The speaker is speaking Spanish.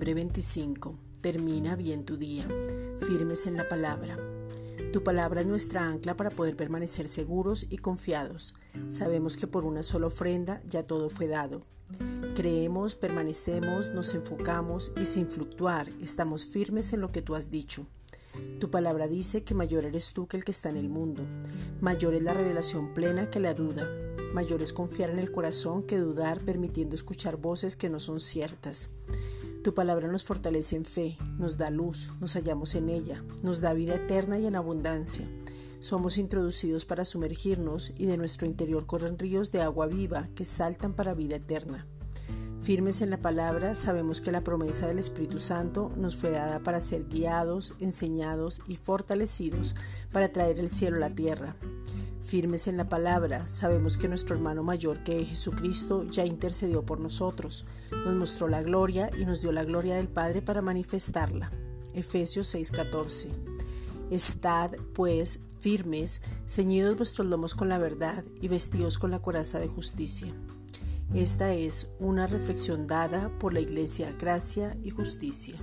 25. Termina bien tu día. Firmes en la palabra. Tu palabra es nuestra ancla para poder permanecer seguros y confiados. Sabemos que por una sola ofrenda ya todo fue dado. Creemos, permanecemos, nos enfocamos y sin fluctuar estamos firmes en lo que tú has dicho. Tu palabra dice que mayor eres tú que el que está en el mundo. Mayor es la revelación plena que la duda. Mayor es confiar en el corazón que dudar permitiendo escuchar voces que no son ciertas. Tu palabra nos fortalece en fe, nos da luz, nos hallamos en ella, nos da vida eterna y en abundancia. Somos introducidos para sumergirnos y de nuestro interior corren ríos de agua viva que saltan para vida eterna. Firmes en la palabra, sabemos que la promesa del Espíritu Santo nos fue dada para ser guiados, enseñados y fortalecidos para traer el cielo a la tierra. Firmes en la palabra, sabemos que nuestro hermano mayor que es Jesucristo ya intercedió por nosotros, nos mostró la gloria y nos dio la gloria del Padre para manifestarla. Efesios 6:14. Estad, pues, firmes, ceñidos vuestros lomos con la verdad y vestidos con la coraza de justicia. Esta es una reflexión dada por la Iglesia Gracia y Justicia.